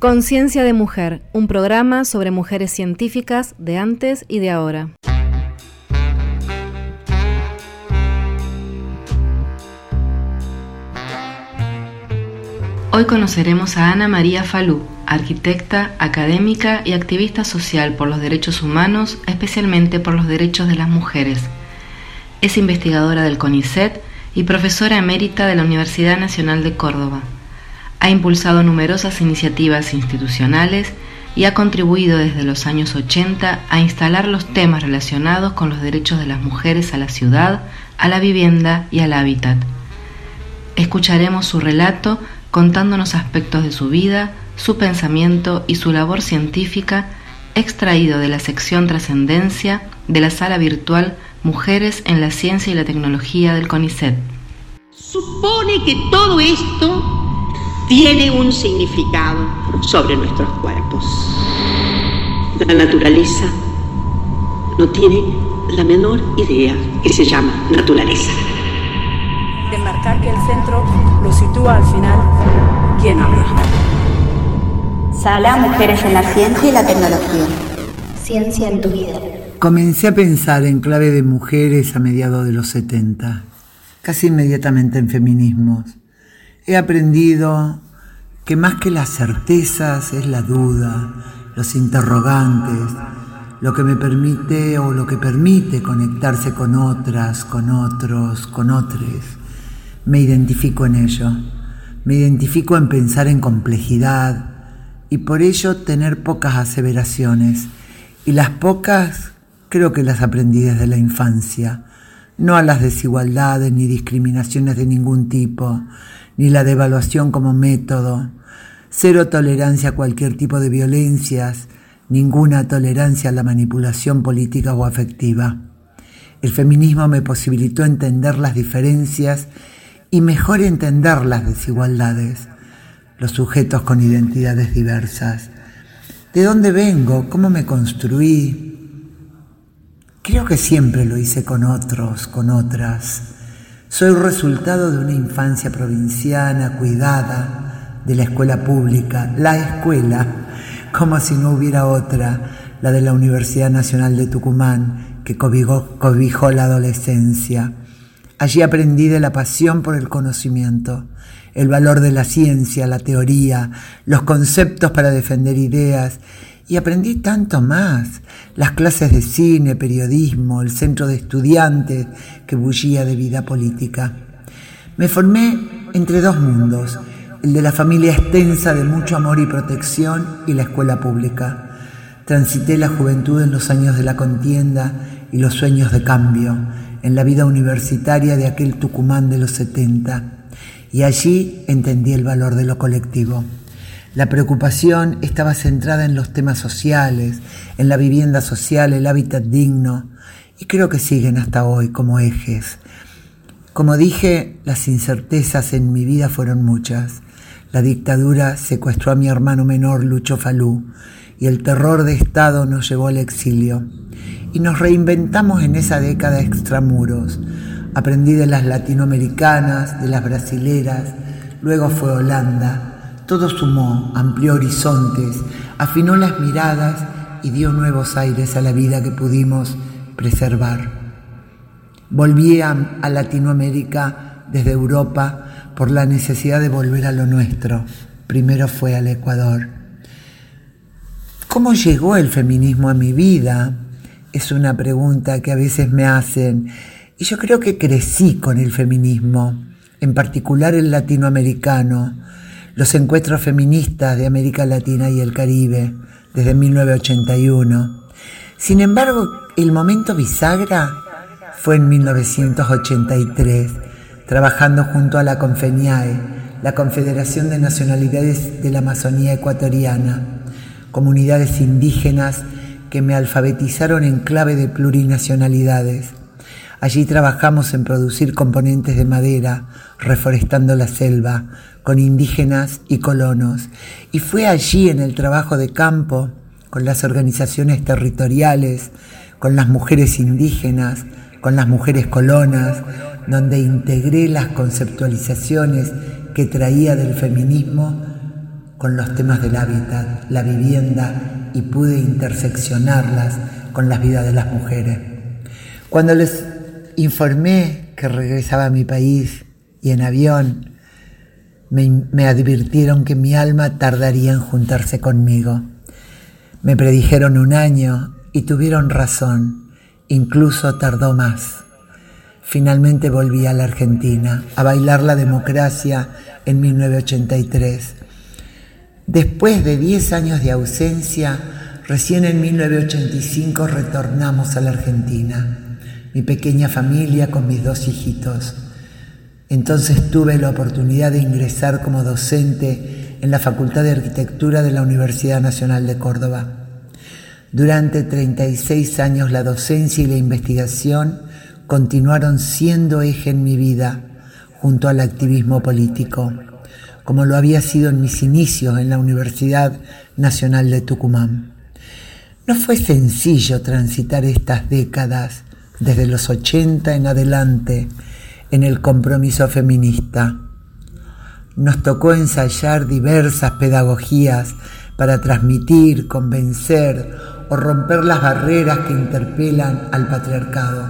Conciencia de Mujer, un programa sobre mujeres científicas de antes y de ahora. Hoy conoceremos a Ana María Falú, arquitecta, académica y activista social por los derechos humanos, especialmente por los derechos de las mujeres. Es investigadora del CONICET y profesora emérita de la Universidad Nacional de Córdoba. Ha impulsado numerosas iniciativas institucionales y ha contribuido desde los años 80 a instalar los temas relacionados con los derechos de las mujeres a la ciudad, a la vivienda y al hábitat. Escucharemos su relato contándonos aspectos de su vida, su pensamiento y su labor científica extraído de la sección Trascendencia de la sala virtual Mujeres en la Ciencia y la Tecnología del CONICET. Supone que todo esto tiene un significado sobre nuestros cuerpos. La naturaleza no tiene la menor idea que se llama naturaleza. De marcar que el centro lo sitúa al final, ¿quién habla? Sala Mujeres en la Ciencia y la Tecnología. Ciencia en tu vida. Comencé a pensar en clave de mujeres a mediados de los 70, casi inmediatamente en feminismos He aprendido que más que las certezas es la duda, los interrogantes, lo que me permite o lo que permite conectarse con otras, con otros, con otros. Me identifico en ello. Me identifico en pensar en complejidad y por ello tener pocas aseveraciones. Y las pocas creo que las aprendí desde la infancia. No a las desigualdades ni discriminaciones de ningún tipo, ni la devaluación como método, cero tolerancia a cualquier tipo de violencias, ninguna tolerancia a la manipulación política o afectiva. El feminismo me posibilitó entender las diferencias y mejor entender las desigualdades, los sujetos con identidades diversas. ¿De dónde vengo? ¿Cómo me construí? Creo que siempre lo hice con otros, con otras soy resultado de una infancia provinciana cuidada de la escuela pública, la escuela, como si no hubiera otra, la de la Universidad Nacional de Tucumán, que cobijó, cobijó la adolescencia. Allí aprendí de la pasión por el conocimiento, el valor de la ciencia, la teoría, los conceptos para defender ideas y aprendí tanto más. Las clases de cine, periodismo, el centro de estudiantes que bullía de vida política. Me formé entre dos mundos, el de la familia extensa de mucho amor y protección y la escuela pública. Transité la juventud en los años de la contienda y los sueños de cambio, en la vida universitaria de aquel Tucumán de los 70, y allí entendí el valor de lo colectivo. La preocupación estaba centrada en los temas sociales, en la vivienda social, el hábitat digno, y creo que siguen hasta hoy como ejes. Como dije, las incertezas en mi vida fueron muchas. La dictadura secuestró a mi hermano menor, Lucho Falú, y el terror de Estado nos llevó al exilio. Y nos reinventamos en esa década extramuros. Aprendí de las latinoamericanas, de las brasileras, luego fue Holanda, todo sumó, amplió horizontes, afinó las miradas y dio nuevos aires a la vida que pudimos preservar. Volví a, Latinoamérica desde Europa por la necesidad de volver a lo nuestro. Primero fue al Ecuador. ¿Cómo llegó el feminismo a mi vida? Es una pregunta que a veces me hacen. Y yo creo que crecí con el feminismo, en particular el latinoamericano los encuentros feministas de América Latina y el Caribe desde 1981. Sin embargo, el momento bisagra fue en 1983, trabajando junto a la CONFENIAE, la Confederación de Nacionalidades de la Amazonía Ecuatoriana, comunidades indígenas que me alfabetizaron en clave de plurinacionalidades. Allí trabajamos en producir componentes de madera, reforestando la selva, con indígenas y colonos. Y fue allí en el trabajo de campo, con las organizaciones territoriales, con las mujeres indígenas, con las mujeres colonas, donde integré las conceptualizaciones que traía del feminismo con los temas del hábitat, la vivienda y pude interseccionarlas con las vidas de las mujeres. Cuando les informé que regresaba a mi país y en avión, me, advirtieron que mi alma tardaría en juntarse conmigo. Me predijeron un año y tuvieron razón, incluso tardó más. Finalmente volví a la Argentina a bailar la democracia en 1983. Después de 10 años de ausencia, recién en 1985 retornamos a la Argentina, mi pequeña familia con mis dos hijitos. Entonces tuve la oportunidad de ingresar como docente en la Facultad de Arquitectura de la Universidad Nacional de Córdoba. Durante 36 años la docencia y la investigación continuaron siendo eje en mi vida junto al activismo político, como lo había sido en mis inicios en la Universidad Nacional de Tucumán. No fue sencillo transitar estas décadas desde los 80 en adelante en el compromiso feminista. Nos tocó ensayar diversas pedagogías para transmitir, convencer o romper las barreras que interpelan al patriarcado.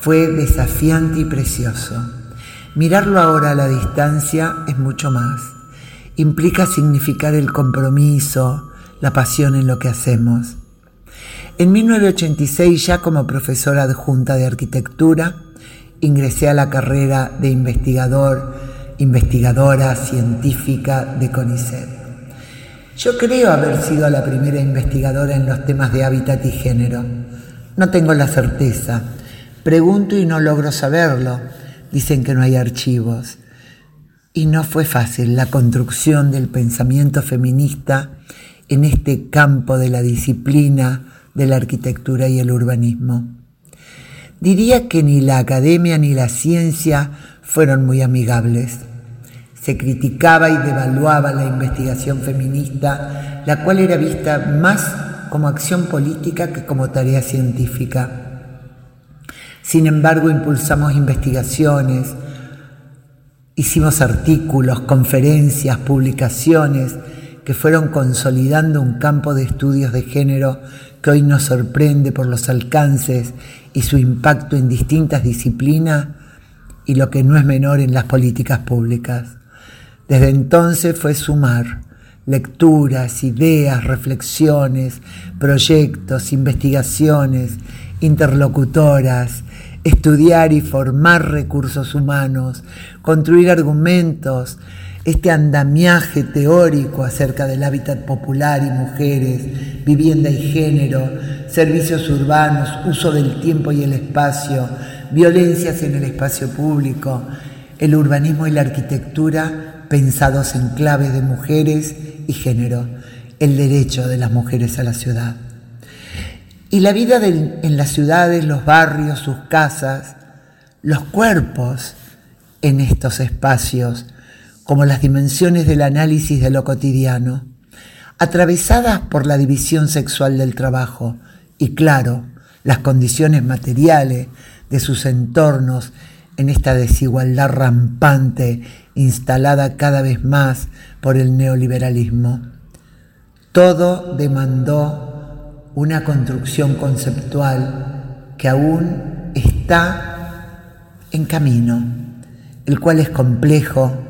Fue desafiante y precioso. Mirarlo ahora a la distancia es mucho más. Implica significar el compromiso, la pasión en lo que hacemos. En 1986, ya como profesora adjunta de arquitectura, ingresé a la carrera de investigador, investigadora científica de CONICET. Yo creo haber sido la primera investigadora en los temas de hábitat y género. No tengo la certeza. Pregunto y no logro saberlo. Dicen que no hay archivos. Y no fue fácil la construcción del pensamiento feminista en este campo de la disciplina de la arquitectura y el urbanismo. Diría que ni la academia ni la ciencia fueron muy amigables. Se criticaba y devaluaba la investigación feminista, la cual era vista más como acción política que como tarea científica. Sin embargo, impulsamos investigaciones, hicimos artículos, conferencias, publicaciones que fueron consolidando un campo de estudios de género que hoy nos sorprende por los alcances y su impacto en distintas disciplinas y lo que no es menor en las políticas públicas. Desde entonces fue sumar lecturas, ideas, reflexiones, proyectos, investigaciones, interlocutoras, estudiar y formar recursos humanos, construir argumentos, este andamiaje teórico acerca del hábitat popular y mujeres, vivienda y género, servicios urbanos, uso del tiempo y el espacio, violencias en el espacio público, el urbanismo y la arquitectura pensados en clave de mujeres y género, el derecho de las mujeres a la ciudad. Y la vida en las ciudades, los barrios, sus casas, los cuerpos en estos espacios, como las dimensiones del análisis de lo cotidiano, atravesadas por la división sexual del trabajo y, claro, las condiciones materiales de sus entornos en esta desigualdad rampante instalada cada vez más por el neoliberalismo. Todo demandó una construcción conceptual que aún está en camino, el cual es complejo,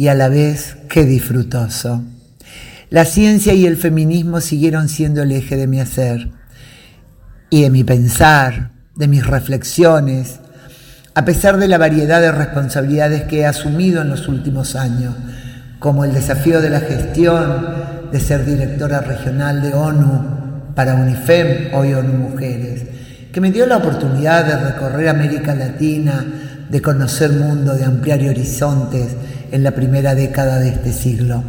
y a la vez qué disfrutoso. La ciencia y el feminismo siguieron siendo el eje de mi hacer y de mi pensar, de mis reflexiones, a pesar de la variedad de responsabilidades que he asumido en los últimos años, como el desafío de la gestión, de ser directora regional de ONU para UNIFEM, hoy ONU Mujeres, que me dio la oportunidad de recorrer América Latina, de conocer mundo, de ampliar horizontes en la primera década de este siglo.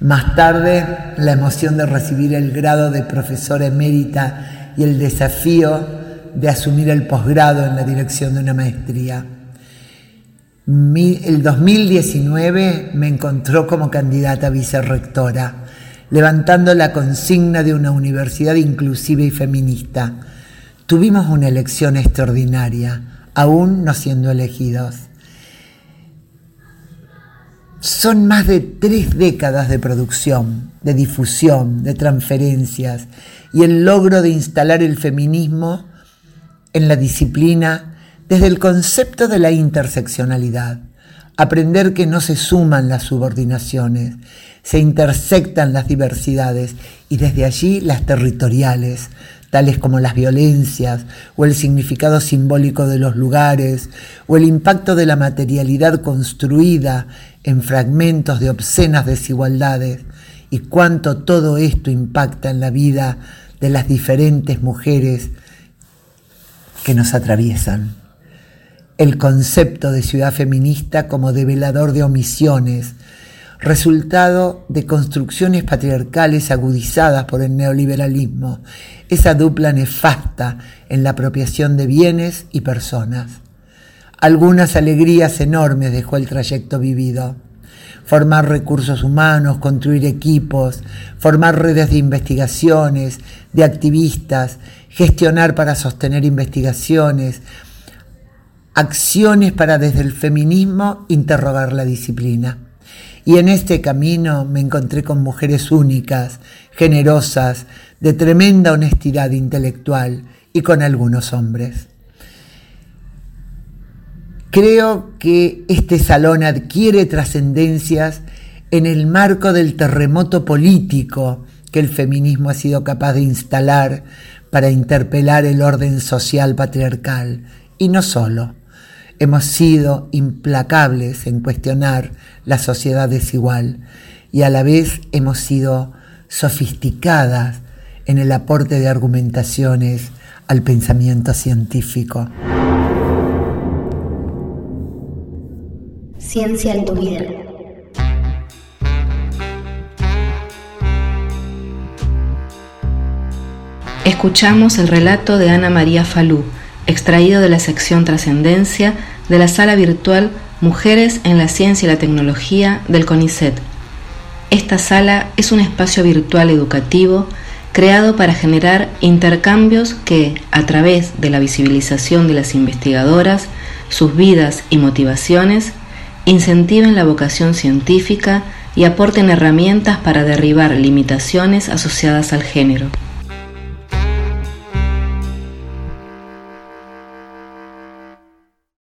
Más tarde, la emoción de recibir el grado de profesora emérita y el desafío de asumir el posgrado en la dirección de una maestría. El 2019 me encontró como candidata a vicerrectora, levantando la consigna de una universidad inclusiva y feminista. Tuvimos una elección extraordinaria, aún no siendo elegidos. Son más de tres décadas de producción, de difusión, de transferencias y el logro de instalar el feminismo en la disciplina desde el concepto de la interseccionalidad. Aprender que no se suman las subordinaciones, se intersectan las diversidades y desde allí las territoriales, tales como las violencias o el significado simbólico de los lugares o el impacto de la materialidad construida en fragmentos de obscenas desigualdades y cuánto todo esto impacta en la vida de las diferentes mujeres que nos atraviesan. El concepto de ciudad feminista como develador de omisiones, resultado de construcciones patriarcales agudizadas por el neoliberalismo, esa dupla nefasta en la apropiación de bienes y personas. Algunas alegrías enormes dejó el trayecto vivido. Formar recursos humanos, construir equipos, formar redes de investigaciones, de activistas, gestionar para sostener investigaciones, acciones para desde el feminismo interrogar la disciplina. Y en este camino me encontré con mujeres únicas, generosas, de tremenda honestidad intelectual y con algunos hombres. Creo que este salón adquiere trascendencias en el marco del terremoto político que el feminismo ha sido capaz de instalar para interpelar el orden social patriarcal. Y no solo. Hemos sido implacables en cuestionar la sociedad desigual y a la vez hemos sido sofisticadas en el aporte de argumentaciones al pensamiento científico. En tu vida. Escuchamos el relato de Ana María Falú extraído de la sección Trascendencia de la sala virtual Mujeres en la Ciencia y la Tecnología del CONICET. Esta sala es un espacio virtual educativo creado para generar intercambios que, a través de la visibilización de las investigadoras, sus vidas y motivaciones, incentiven la vocación científica y aporten herramientas para derribar limitaciones asociadas al género.